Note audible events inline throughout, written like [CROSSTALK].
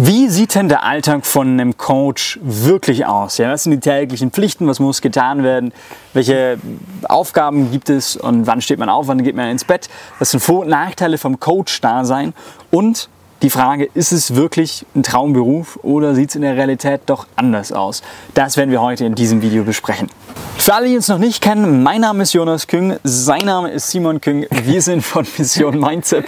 Wie sieht denn der Alltag von einem Coach wirklich aus? Ja, was sind die täglichen Pflichten? Was muss getan werden? Welche Aufgaben gibt es? Und wann steht man auf? Wann geht man ins Bett? Was sind Vor- und Nachteile vom Coach-Dasein? Und die Frage, ist es wirklich ein Traumberuf oder sieht es in der Realität doch anders aus? Das werden wir heute in diesem Video besprechen. Für alle, die uns noch nicht kennen, mein Name ist Jonas Küng, sein Name ist Simon Küng, wir sind von [LAUGHS] Mission Mindset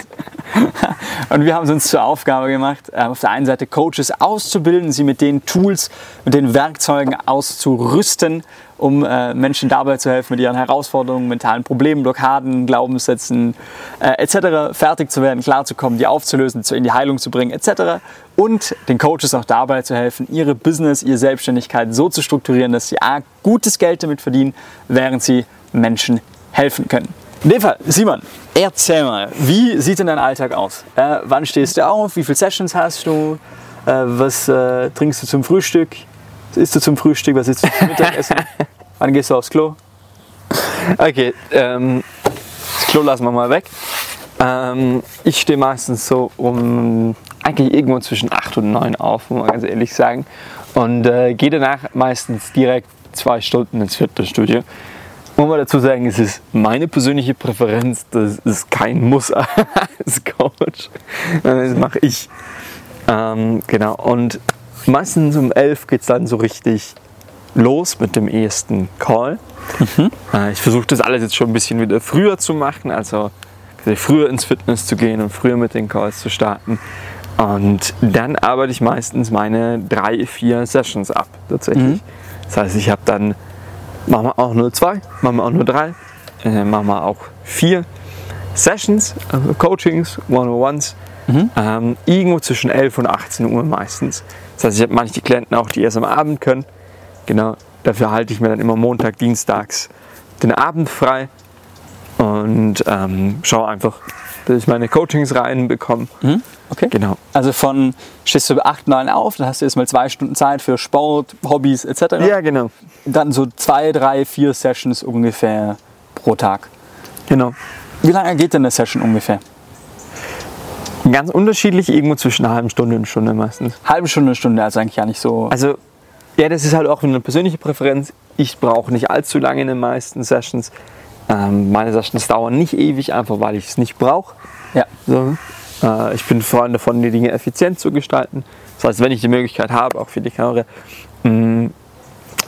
[LAUGHS] und wir haben es uns zur Aufgabe gemacht, äh, auf der einen Seite Coaches auszubilden, sie mit den Tools, mit den Werkzeugen auszurüsten, um äh, Menschen dabei zu helfen, mit ihren Herausforderungen, mentalen Problemen, Blockaden, Glaubenssätzen äh, etc. fertig zu werden, klarzukommen, die aufzulösen, in die Heilung zu bringen etc. Und den Coaches auch dabei zu helfen, ihre Business, ihre Selbstständigkeit so zu strukturieren, dass sie A, gutes Geld damit verdienen, während sie Menschen helfen können. In dem Fall, Simon, erzähl mal, wie sieht denn dein Alltag aus? Äh, wann stehst du auf? Wie viele Sessions hast du? Äh, was äh, trinkst du zum Frühstück? Was isst du zum Frühstück? Was isst du zum Mittagessen? [LAUGHS] Wann gehst du aufs Klo? Okay, ähm, das Klo lassen wir mal weg. Ähm, ich stehe meistens so um eigentlich irgendwo zwischen 8 und 9 auf, muss man ganz ehrlich sagen. Und äh, gehe danach meistens direkt zwei Stunden ins Fitnessstudio. Muss man dazu sagen, es ist meine persönliche Präferenz, das ist kein Muss [LAUGHS] als Coach. Das mache ich. Ähm, genau. Und meistens um 11 geht es dann so richtig los mit dem ersten Call. Mhm. Äh, ich versuche das alles jetzt schon ein bisschen wieder früher zu machen, also früher ins Fitness zu gehen und früher mit den Calls zu starten. Und dann arbeite ich meistens meine drei, vier Sessions ab, tatsächlich. Mhm. Das heißt, ich habe dann, machen wir auch nur zwei, machen wir auch nur drei, äh, machen wir auch vier Sessions, also Coachings, One-on-Ones, mhm. ähm, irgendwo zwischen 11 und 18 Uhr meistens. Das heißt, ich habe manche Klienten auch, die erst am Abend können. Genau, dafür halte ich mir dann immer Montag, Dienstags den Abend frei und ähm, schaue einfach, dass ich meine Coachings reinbekomme. Mhm. Okay. Genau. Also von stehst du 8, 9 auf, dann hast du erstmal zwei Stunden Zeit für Sport, Hobbys etc. Ja, genau. Dann so zwei, drei, vier Sessions ungefähr pro Tag. Genau. Wie lange geht denn eine Session ungefähr? Ganz unterschiedlich, irgendwo zwischen einer halben Stunde und Stunde meistens. Halbe Stunde, eine Stunde, also eigentlich ja nicht so. Also, ja, das ist halt auch eine persönliche Präferenz. Ich brauche nicht allzu lange in den meisten Sessions. Ähm, meine Sessions dauern nicht ewig, einfach weil ich es nicht brauche. Ja. So. Äh, ich bin Freund davon, die Dinge effizient zu gestalten. Das heißt, wenn ich die Möglichkeit habe, auch für die Kamera, mh,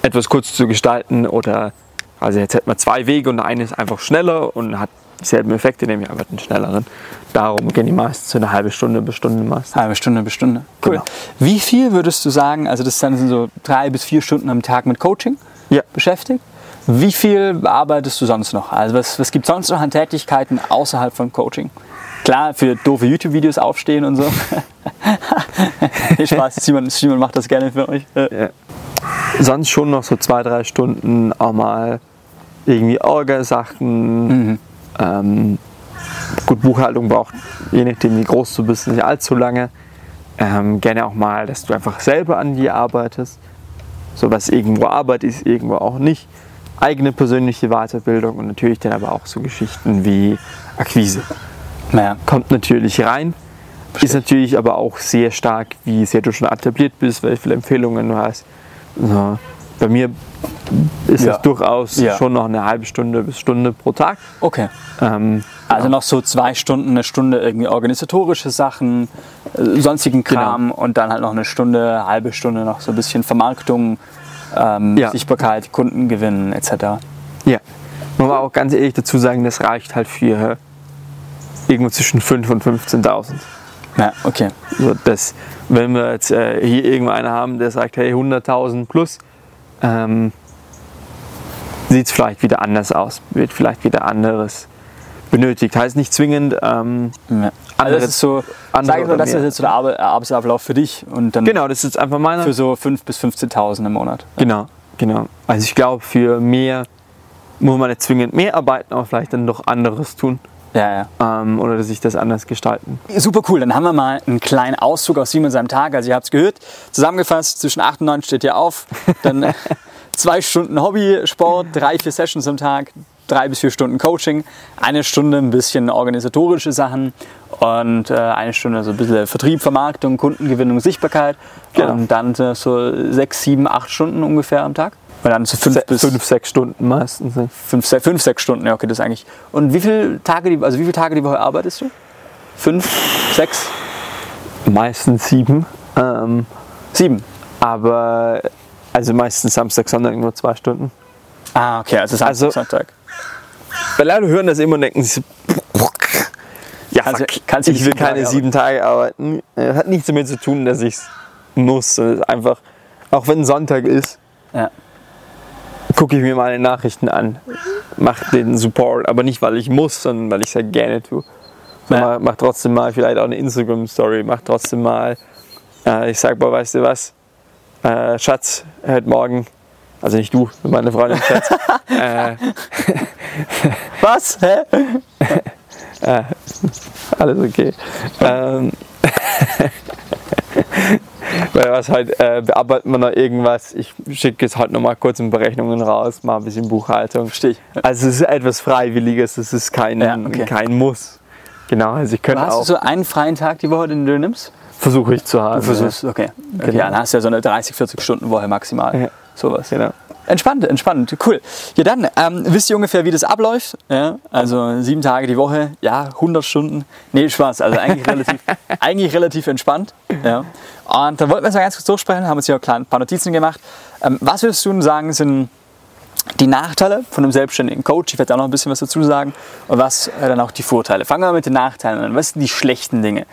etwas kurz zu gestalten oder, also jetzt hätten wir zwei Wege und der eine ist einfach schneller und hat dieselben Effekte, nämlich einfach einen schnelleren. Darum gehen die meistens so eine halbe Stunde bis Stunde meistens. Halbe Stunde bis Stunde. Cool. Genau. Wie viel würdest du sagen, also das sind so drei bis vier Stunden am Tag mit Coaching Ja. beschäftigt? Wie viel arbeitest du sonst noch? Also was, was gibt es sonst noch an Tätigkeiten außerhalb von Coaching? Klar, für doofe YouTube-Videos aufstehen und so. [LAUGHS] nee, Spaß, Simon, Simon macht das gerne für euch. Ja. Sonst schon noch so zwei, drei Stunden auch mal irgendwie Orgelsachen. Mhm. Ähm, gut, Buchhaltung braucht, je nachdem wie groß du bist, nicht allzu lange. Ähm, gerne auch mal, dass du einfach selber an dir arbeitest. So was irgendwo Arbeit ist, irgendwo auch nicht. Eigene persönliche Weiterbildung und natürlich dann aber auch so Geschichten wie Akquise. Naja. Kommt natürlich rein. Ist natürlich aber auch sehr stark, wie sehr du schon etabliert bist, welche viele Empfehlungen du hast. So. Bei mir ist Ja. es durchaus Ja. schon noch eine halbe Stunde bis Stunde pro Tag. Okay. Ähm, Also noch so zwei Stunden, eine Stunde irgendwie organisatorische Sachen, äh, sonstigen Kram und dann halt noch eine Stunde, halbe Stunde noch so ein bisschen Vermarktung, ähm, Ja. Sichtbarkeit, Kundengewinn etc. Ja. Man muss auch ganz ehrlich dazu sagen, das reicht halt für irgendwo zwischen 5.000 und 15.000. Ja, okay. Also das, wenn wir jetzt äh, hier irgendeinen haben, der sagt, hey, 100.000 plus, ähm, sieht es vielleicht wieder anders aus, wird vielleicht wieder anderes benötigt. Heißt nicht zwingend, ähm, Ja. Also Andere- das ist so, andere sag oder das ist jetzt so der Arbe- Arbeitsablauf für dich und dann genau, das ist jetzt einfach meiner. für so 5.000 bis 15.000 im Monat. Genau, genau. Also ich glaube, für mehr muss man nicht zwingend mehr arbeiten, aber vielleicht dann doch anderes tun Ja, ja. ähm, oder sich das anders gestalten. Super cool, dann haben wir mal einen kleinen Auszug aus Simon seinem Tag. Also ihr habt es gehört, zusammengefasst, zwischen 8 und 9 steht ihr auf, dann [LAUGHS] zwei Stunden Hobby, Sport, drei, vier Sessions am Tag, drei bis vier Stunden Coaching, eine Stunde ein bisschen organisatorische Sachen und äh, eine Stunde so ein bisschen Vertrieb, Vermarktung, Kundengewinnung, Sichtbarkeit Genau. und dann äh, so sechs, sieben, acht Stunden ungefähr am Tag. Und dann so fünf Se- bis fünf, sechs Stunden meistens. Ne? fünf, se- fünf, sechs Stunden, ja okay, das ist eigentlich. Und wie viele Tage die, also wie viele Tage die Woche arbeitest du? Fünf, sechs, Meistens sieben. Ähm, sieben. aber also meistens Samstag, Sonntag nur zwei Stunden. Ah, okay, also Samstag, Also- Sonntag. Weil Leute hören das immer und denken sich so, ja, Kannst du- fuck, kannst ich will sieben Tage keine sieben Tage arbeiten. Äh, Hat nichts damit zu tun, dass ich es muss. Einfach, auch wenn Sonntag ist, Ja. Gucke ich mir meine Nachrichten an, mache den Support, aber nicht, weil ich muss, sondern weil ich es halt gerne tue. So, Ja. mach, trotzdem mal vielleicht auch eine Instagram-Story, mach trotzdem mal, äh, ich sag, boah, weißt du was, äh, Schatz, heute Morgen, also nicht du, meine Freundin Schatz, [LAUGHS] äh, Was? Hä? [LAUGHS] alles okay. Ähm, [LAUGHS] weil was halt, äh, bearbeiten wir noch irgendwas, ich schicke jetzt heute noch mal kurz in Berechnungen raus, mal ein bisschen Buchhaltung. Verstehe ich. Also es ist etwas Freiwilliges, es ist kein, Ja, okay. kein Muss. Genau, also ich könnte Hast du auch, so einen freien Tag die Woche, den du nimmst? versuche ich zu haben. Du versuchst, okay. okay. Genau. Ja, dann hast du ja so eine 30, 40 Stunden Woche maximal. Ja. Sowas. Genau. Entspannt, entspannt, cool. Ja, dann ähm, wisst ihr ungefähr, wie das abläuft. Ja? Also sieben Tage die Woche, ja, 100 Stunden. Nee, Spaß, also eigentlich relativ, [LAUGHS] eigentlich relativ entspannt. Ja? Und da wollten wir es mal ganz kurz durchsprechen, haben uns hier ein paar Notizen gemacht. Ähm, was würdest du sagen, sind die Nachteile von einem selbstständigen Coach? Ich werde da noch ein bisschen was dazu sagen. Und was äh, dann auch die Vorteile? Fangen wir mit den Nachteilen an. Was sind die schlechten Dinge?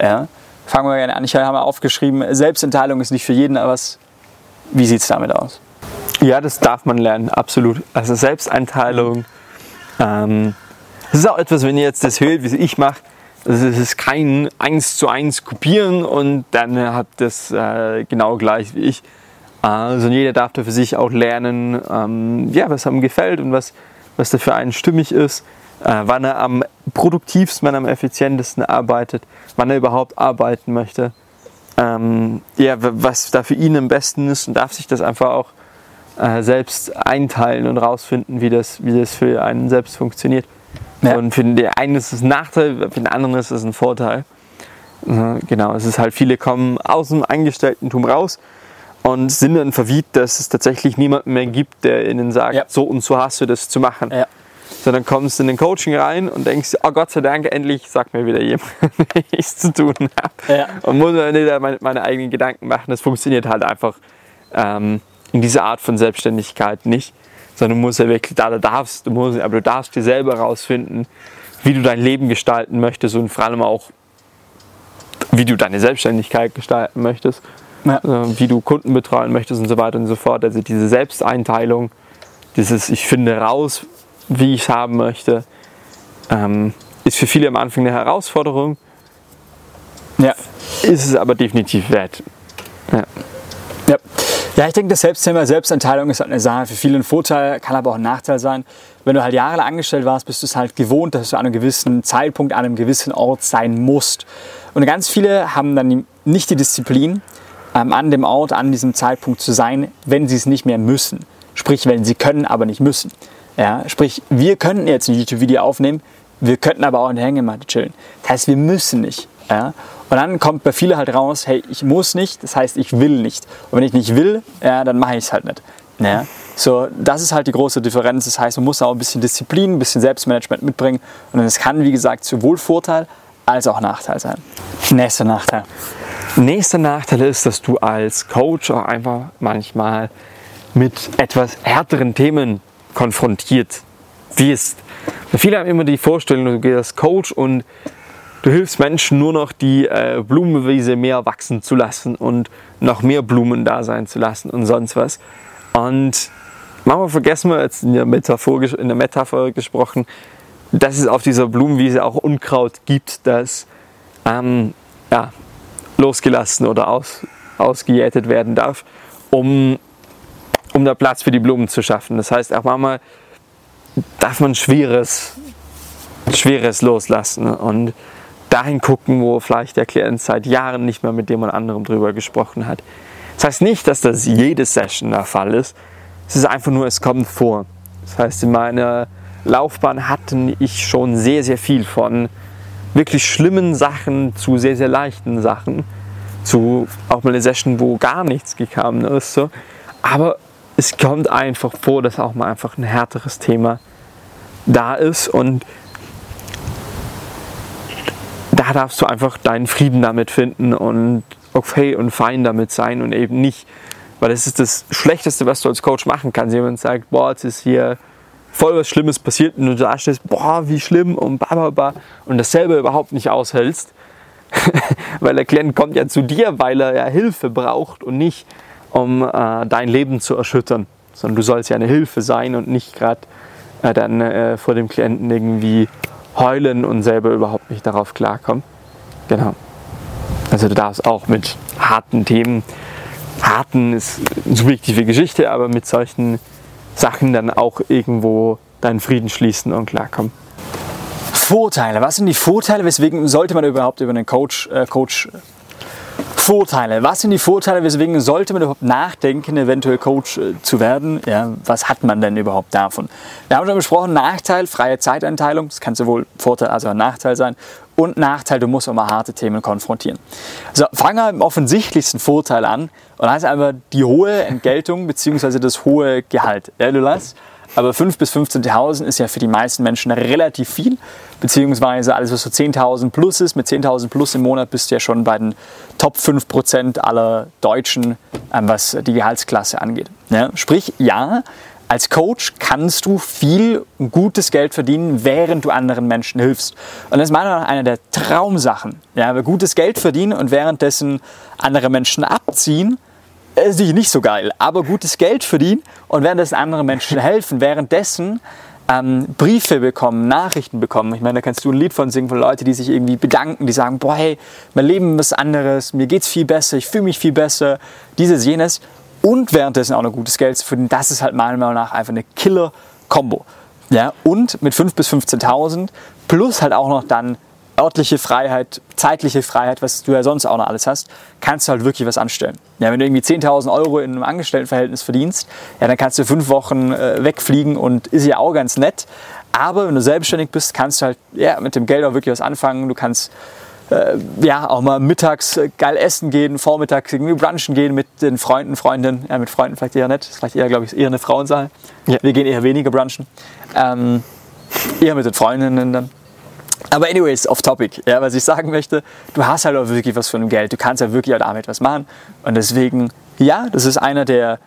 Ja? Fangen wir gerne an. Ich habe mal aufgeschrieben, Selbstenteilung ist nicht für jeden, aber was, wie sieht es damit aus? Ja, das darf man lernen, absolut. Also Selbsteinteilung. Ähm, das ist auch etwas, wenn ihr jetzt das hört, wie ich mache, ist- es ist kein eins zu eins kopieren und dann habt das äh, genau gleich wie ich. Also jeder darf da für sich auch lernen, ähm, ja, was einem gefällt und was, was da für einen stimmig ist, äh, wann er am produktivsten, wann er am effizientesten arbeitet, wann er überhaupt arbeiten möchte. Ähm, ja, was da für ihn am besten ist und darf sich das einfach auch äh, selbst einteilen und rausfinden, wie das, wie das für einen selbst funktioniert. Ja. Und für den einen ist es ein Nachteil, für den anderen ist es ein Vorteil. Äh, Genau, es ist halt, viele kommen aus dem Angestellten-Tum raus und sind dann verwirrt, dass es tatsächlich niemanden mehr gibt, der ihnen sagt, Ja. so und so hast du das zu machen. Ja. Sondern kommst in den Coaching rein und denkst, oh Gott sei Dank, endlich sagt mir wieder jemand, [LAUGHS] wie ich es zu tun habe. Ja. Und muss mir nicht meine, meine eigenen Gedanken machen. Das funktioniert halt einfach ähm, in dieser Art von Selbstständigkeit nicht. Sondern du musst ja wirklich, da du darfst, du musst, aber du darfst dir selber herausfinden, wie du dein Leben gestalten möchtest und vor allem auch, wie du deine Selbstständigkeit gestalten möchtest, Ja. äh, wie du Kunden betreuen möchtest und so weiter und so fort. Also diese Selbsteinteilung, dieses Ich finde raus, wie ich es haben möchte, ähm, ist für viele am Anfang eine Herausforderung, Ja. ist es aber definitiv wert. Ja. Ja. Ja, ich denke, das Selbstthema Selbsteinteilung ist halt eine Sache für viele ein Vorteil, kann aber auch ein Nachteil sein. Wenn du halt jahrelang angestellt warst, bist du es halt gewohnt, dass du an einem gewissen Zeitpunkt an einem gewissen Ort sein musst. Und ganz viele haben dann nicht die Disziplin, ähm, an dem Ort, an diesem Zeitpunkt zu sein, wenn sie es nicht mehr müssen. Sprich, wenn sie können, aber nicht müssen. Ja, sprich, wir könnten jetzt ein YouTube-Video aufnehmen, wir könnten aber auch in der Hängematte chillen. Das heißt, wir müssen nicht. Ja? Und dann kommt bei vielen halt raus, hey, ich muss nicht, das heißt, ich will nicht. Und wenn ich nicht will, ja, dann mache ich es halt nicht. Ja? So, das ist halt die große Differenz. Das heißt, man muss auch ein bisschen Disziplin, ein bisschen Selbstmanagement mitbringen. Und das kann, wie gesagt, sowohl Vorteil als auch Nachteil sein. Nächster Nachteil. Nächster Nachteil ist, dass du als Coach auch einfach manchmal mit etwas härteren Themen konfrontiert wirst. Viele haben immer die Vorstellung, du gehst als Coach und du hilfst Menschen nur noch die äh, Blumenwiese mehr wachsen zu lassen und noch mehr Blumen da sein zu lassen und sonst was. Und manchmal vergessen wir jetzt in der Metapher, in der Metapher gesprochen, dass es auf dieser Blumenwiese auch Unkraut gibt, das ähm, ja, losgelassen oder aus, ausgejätet werden darf, um, um da Platz für die Blumen zu schaffen. Das heißt, auch manchmal darf man Schweres, Schweres loslassen und dahin gucken, wo vielleicht der Klient seit Jahren nicht mehr mit jemand anderem drüber gesprochen hat. Das heißt nicht, dass das jede Session der Fall ist. Es ist einfach nur, es kommt vor. Das heißt, in meiner Laufbahn hatten ich schon sehr, sehr viel von wirklich schlimmen Sachen zu sehr, sehr leichten Sachen. Zu auch mal eine Session, wo gar nichts gekommen ist. So. Aber es kommt einfach vor, dass auch mal einfach ein härteres Thema da ist und da darfst du einfach deinen Frieden damit finden und okay und fein damit sein und eben nicht, weil das ist das Schlechteste, was du als Coach machen kannst. Jemand sagt, boah, jetzt ist hier voll was Schlimmes passiert und du da stehst, boah, wie schlimm und bla und dasselbe überhaupt nicht aushältst, [LAUGHS] weil der Klient kommt ja zu dir, weil er ja Hilfe braucht und nicht, um äh, dein Leben zu erschüttern, sondern du sollst ja eine Hilfe sein und nicht gerade äh, dann äh, vor dem Klienten irgendwie heulen und selber überhaupt nicht darauf klarkommen. Genau. Also du darfst auch mit harten Themen, harten ist eine subjektive Geschichte, aber mit solchen Sachen dann auch irgendwo deinen Frieden schließen und klarkommen. Vorteile. Was sind die Vorteile? Weswegen sollte man überhaupt über einen Coach, äh, Coach Vorteile. Was sind die Vorteile? Weswegen sollte man überhaupt nachdenken, eventuell Coach äh, zu werden? Ja, was hat man denn überhaupt davon? Wir haben schon besprochen, Nachteil, freie Zeiteinteilung. Das kann sowohl Vorteil als auch Nachteil sein. Und Nachteil, du musst auch mal harte Themen konfrontieren. Also fangen wir mit dem offensichtlichsten Vorteil an. Und das ist einfach die hohe Entgeltung bzw. das hohe Gehalt. Ja, du lässt aber 5.000 bis 15.000 ist ja für die meisten Menschen relativ viel, beziehungsweise alles, was so 10.000 plus ist, mit 10.000 plus im Monat bist du ja schon bei den Top 5% aller Deutschen, ähm, was die Gehaltsklasse angeht. Ja, sprich, ja, als Coach kannst du viel gutes Geld verdienen, während du anderen Menschen hilfst. Und das ist meiner Meinung nach eine der Traumsachen. Ja, gutes Geld verdienen und währenddessen andere Menschen abziehen, ist natürlich nicht so geil, aber gutes Geld verdienen und währenddessen andere Menschen helfen, währenddessen ähm, Briefe bekommen, Nachrichten bekommen. Ich meine, da kannst du ein Lied von singen von Leuten, die sich irgendwie bedanken, die sagen, boah, hey, mein Leben ist anderes, mir geht's viel besser, ich fühle mich viel besser, dieses, jenes. Und währenddessen auch noch gutes Geld zu verdienen, das ist halt meiner Meinung nach einfach eine Killer-Kombo. Ja, und mit 5.000 bis 15.000 plus halt auch noch dann örtliche Freiheit, zeitliche Freiheit, was du ja sonst auch noch alles hast, kannst du halt wirklich was anstellen. Ja, wenn du irgendwie 10.000 Euro in einem Angestelltenverhältnis verdienst, ja, dann kannst du fünf Wochen äh, wegfliegen und ist ja auch ganz nett. Aber wenn du selbstständig bist, kannst du halt ja, mit dem Geld auch wirklich was anfangen. Du kannst äh, ja auch mal mittags äh, geil essen gehen, vormittags irgendwie brunchen gehen mit den Freunden, Freundinnen. Ja, mit Freunden vielleicht eher nicht. Das ist vielleicht eher, glaube ich, eher eine Frauensache. Ja. Wir gehen eher weniger brunchen. Ähm, eher mit den Freundinnen dann. Aber anyways, off topic. Ja, was ich sagen möchte, du hast halt auch wirklich was von dem Geld. Du kannst ja wirklich auch damit was machen. Und deswegen, ja, das ist einer der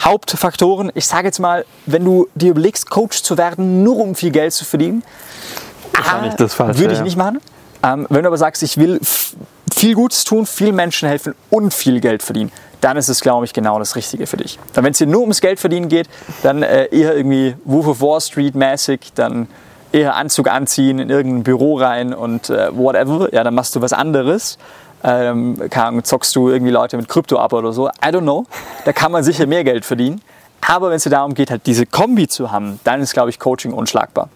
Hauptfaktoren. Ich sage jetzt mal, wenn du dir überlegst, Coach zu werden, nur um viel Geld zu verdienen, ah, das falsch, würde ich ja. nicht machen. Ähm, wenn du aber sagst, ich will viel Gutes tun, vielen Menschen helfen und viel Geld verdienen, dann ist es, glaube ich, genau das Richtige für dich. Wenn es dir nur ums Geld verdienen geht, dann äh, eher irgendwie Wolf of Wall Street mäßig, dann eher Anzug anziehen, in irgendein Büro rein und äh, whatever, ja, dann machst du was anderes. Ähm, kann, zockst du irgendwie Leute mit Krypto ab oder so. I don't know. Da kann man sicher mehr Geld verdienen. Aber wenn es dir darum geht, halt diese Kombi zu haben, dann ist, glaube ich, Coaching unschlagbar.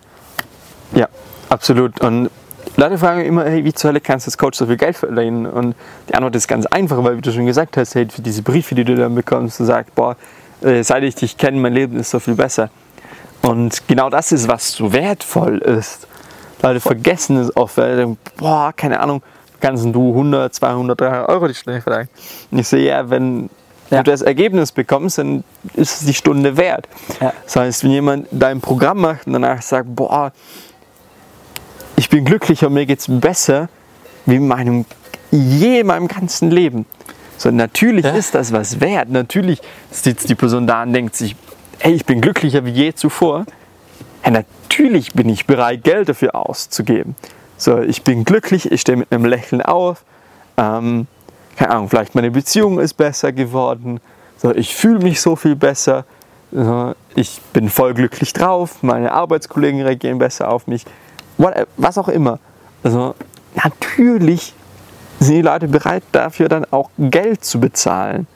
Ja, absolut. Und Leute fragen immer, hey, wie zur Hölle kannst du als Coach so viel Geld verdienen? Und die Antwort ist ganz einfach, weil wie du schon gesagt hast, hey, für diese Briefe, die du dann bekommst, du sagst, boah, äh, seit ich dich kenne, mein Leben ist so viel besser. Und genau das ist, was so wertvoll ist. Leute vergessen es oft, weil denken, boah, keine Ahnung, kannst du 100, 200, 300 Euro die Stunde verlangen. Und ich sehe, ja, wenn ja. du das Ergebnis bekommst, dann ist es die Stunde wert. Ja. Das heißt, wenn jemand dein Programm macht und danach sagt, boah, ich bin glücklicher, mir geht es besser wie in meinem, je in meinem ganzen Leben. So, natürlich ja. ist das was wert. Natürlich sitzt die Person da und denkt sich, hey, ich bin glücklicher wie je zuvor, ja, natürlich bin ich bereit, Geld dafür auszugeben. So, ich bin glücklich, ich stehe mit einem Lächeln auf. Ähm, keine Ahnung, vielleicht meine Beziehung ist besser geworden. So, ich fühle mich so viel besser. So, ich bin voll glücklich drauf. Meine Arbeitskollegen reagieren besser auf mich. Was auch immer. Also, natürlich sind die Leute bereit, dafür dann auch Geld zu bezahlen.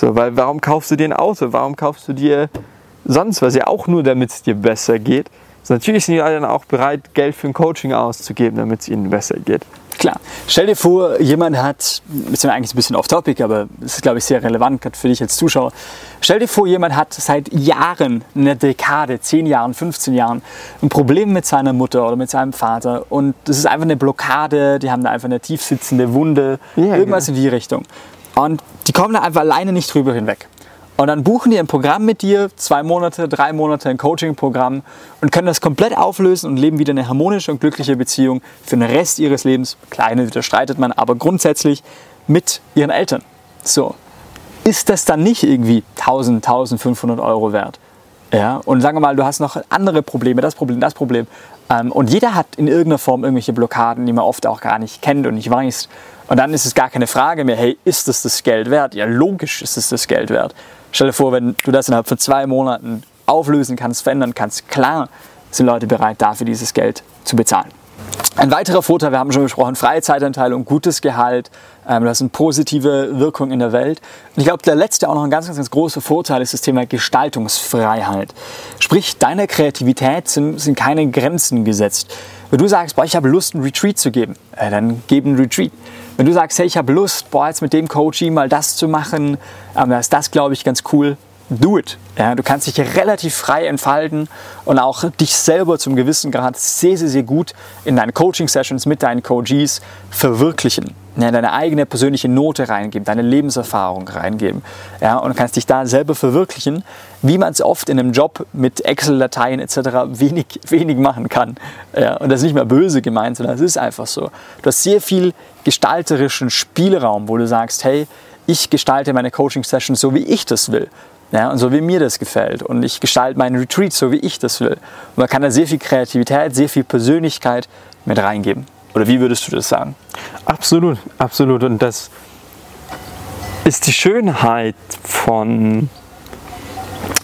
So, weil warum kaufst du dir ein Auto? Warum kaufst du dir sonst was? Ja auch nur, damit es dir besser geht. So, natürlich sind die Leute dann auch bereit, Geld für ein Coaching auszugeben, damit es ihnen besser geht. Klar. Stell dir vor, jemand hat, ist ja eigentlich ein bisschen off-topic, aber es ist, glaube ich, sehr relevant, gerade für dich als Zuschauer. Stell dir vor, jemand hat seit Jahren, eine Dekade, 10 Jahren, 15 Jahren, ein Problem mit seiner Mutter oder mit seinem Vater und das ist einfach eine Blockade, die haben da einfach eine tiefsitzende Wunde, Ja, irgendwas genau. in die Richtung. Und die kommen da einfach alleine nicht drüber hinweg. Und dann buchen die ein Programm mit dir, zwei Monate, drei Monate, ein Coaching-Programm und können das komplett auflösen und leben wieder eine harmonische und glückliche Beziehung für den Rest ihres Lebens. Kleine wieder streitet man, aber grundsätzlich mit ihren Eltern. So. Ist das dann nicht irgendwie 1000, 1500 Euro wert? Ja, und sagen wir mal, du hast noch andere Probleme, das Problem, das Problem. Ähm, und jeder hat in irgendeiner Form irgendwelche Blockaden, die man oft auch gar nicht kennt und nicht weiß. Und dann ist es gar keine Frage mehr, hey, ist das das Geld wert? Ja, logisch ist es das Geld wert. Stell dir vor, wenn du das innerhalb von zwei Monaten auflösen kannst, verändern kannst, klar sind Leute bereit, dafür dieses Geld zu bezahlen. Ein weiterer Vorteil, wir haben schon besprochen, freie Zeitanteilung, gutes Gehalt, ähm, das sind positive Wirkungen in der Welt. Und ich glaube, der letzte, auch noch ein ganz, ganz, ganz großer Vorteil ist das Thema Gestaltungsfreiheit. Sprich, deiner Kreativität sind, sind keine Grenzen gesetzt. Wenn du sagst, boah, ich habe Lust, einen Retreat zu geben, äh, dann gib einen Retreat. Wenn du sagst, hey, ich habe Lust, boah, jetzt mit dem Coaching mal das zu machen, ähm, da ist das, glaube ich, ganz cool, do it. Ja, du kannst dich relativ frei entfalten und auch dich selber zum gewissen Grad sehr, sehr, sehr gut in deinen Coaching-Sessions mit deinen Coaches verwirklichen. Ja, deine eigene persönliche Note reingeben, deine Lebenserfahrung reingeben. Ja, und kannst dich da selber verwirklichen, wie man es oft in einem Job mit Excel-Dateien etc. wenig, wenig machen kann. Ja, und das ist nicht mehr böse gemeint, sondern es ist einfach so. Du hast sehr viel gestalterischen Spielraum, wo du sagst, hey, ich gestalte meine Coaching-Sessions so, wie ich das will. Ja, und so wie mir das gefällt. Und ich gestalte meinen Retreat so, wie ich das will. Und man kann da sehr viel Kreativität, sehr viel Persönlichkeit mit reingeben. Oder wie würdest du das sagen? Absolut, absolut. Und das ist die Schönheit von,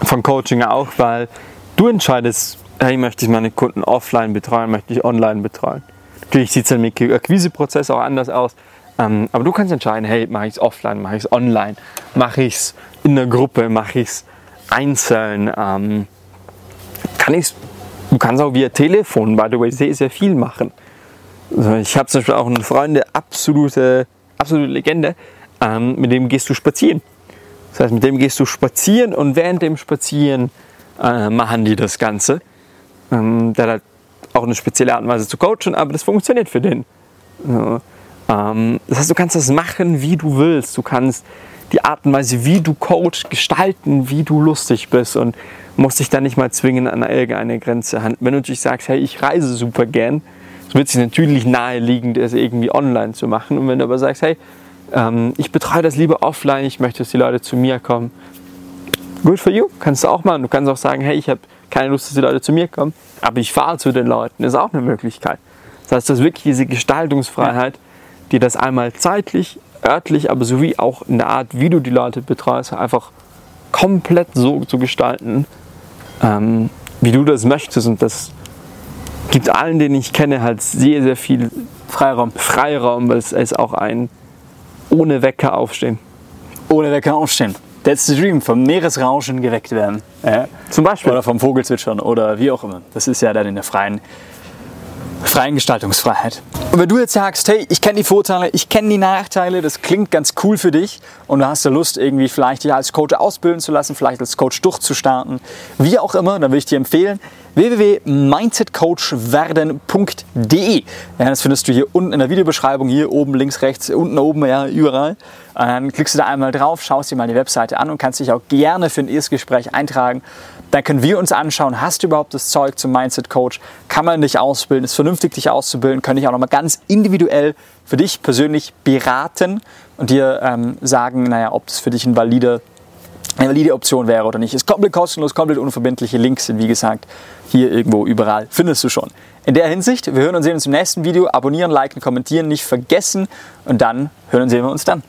von Coaching auch, weil du entscheidest, hey, möchte ich meine Kunden offline betreuen, möchte ich online betreuen. Natürlich sieht es dann dem Akquiseprozess auch anders aus. Ähm, aber du kannst entscheiden, hey, mache ich es offline, mache ich es online, mache ich es in der Gruppe, mache ich es einzeln. Ähm, kann ich's, du kannst auch via Telefon, by the way, sehr, sehr viel machen. Also ich habe zum Beispiel auch einen Freund, der absolute, absolute Legende, ähm, mit dem gehst du spazieren. Das heißt, mit dem gehst du spazieren und während dem Spazieren äh, machen die das Ganze. Ähm, der hat auch eine spezielle Art und Weise zu coachen, aber das funktioniert für den. Ja. Ähm, das heißt, du kannst das machen, wie du willst. Du kannst die Art und Weise, wie du coach, gestalten, wie du lustig bist und musst dich dann nicht mal zwingen an irgendeine Grenze. Wenn du natürlich sagst, hey, ich reise super gern, es wird sich natürlich naheliegen, das irgendwie online zu machen. Und wenn du aber sagst, hey, ähm, ich betreue das lieber offline, ich möchte, dass die Leute zu mir kommen, good for you, kannst du auch machen. Du kannst auch sagen, hey, ich habe keine Lust, dass die Leute zu mir kommen, aber ich fahre zu den Leuten, ist auch eine Möglichkeit. Das heißt, das ist wirklich diese Gestaltungsfreiheit, die das einmal zeitlich, örtlich, aber sowie auch in der Art, wie du die Leute betreust, einfach komplett so zu gestalten, ähm, wie du das möchtest. Und das gibt allen, den ich kenne, halt sehr, sehr viel Freiraum. Freiraum, weil es ist auch ein ohne Wecker aufstehen. Ohne Wecker aufstehen. That's the dream. Vom Meeresrauschen geweckt werden. Ja. Zum Beispiel. Oder vom Vogelzwitschern oder wie auch immer. Das ist ja dann in der freien, freien Gestaltungsfreiheit. Und wenn du jetzt sagst, hey, ich kenne die Vorteile, ich kenne die Nachteile, das klingt ganz cool für dich und du hast da Lust, irgendwie vielleicht dich als Coach ausbilden zu lassen, vielleicht als Coach durchzustarten, wie auch immer, dann würde ich dir empfehlen, www.mindsetcoachwerden.de. Ja, das findest du hier unten in der Videobeschreibung, hier oben, links, rechts, unten, oben, ja, überall. Und dann klickst du da einmal drauf, schaust dir mal die Webseite an und kannst dich auch gerne für ein Erstgespräch eintragen. Dann können wir uns anschauen, hast du überhaupt das Zeug zum Mindset Coach? Kann man dich ausbilden? Ist vernünftig, dich auszubilden? Können dich auch nochmal ganz individuell für dich persönlich beraten und dir ähm, sagen, naja, ob das für dich ein valider eine valide Option wäre oder nicht. Ist komplett kostenlos, komplett unverbindliche Links sind wie gesagt hier irgendwo überall findest du schon. In der Hinsicht, wir hören und sehen uns im nächsten Video. Abonnieren, liken, kommentieren nicht vergessen und dann hören und sehen wir uns dann.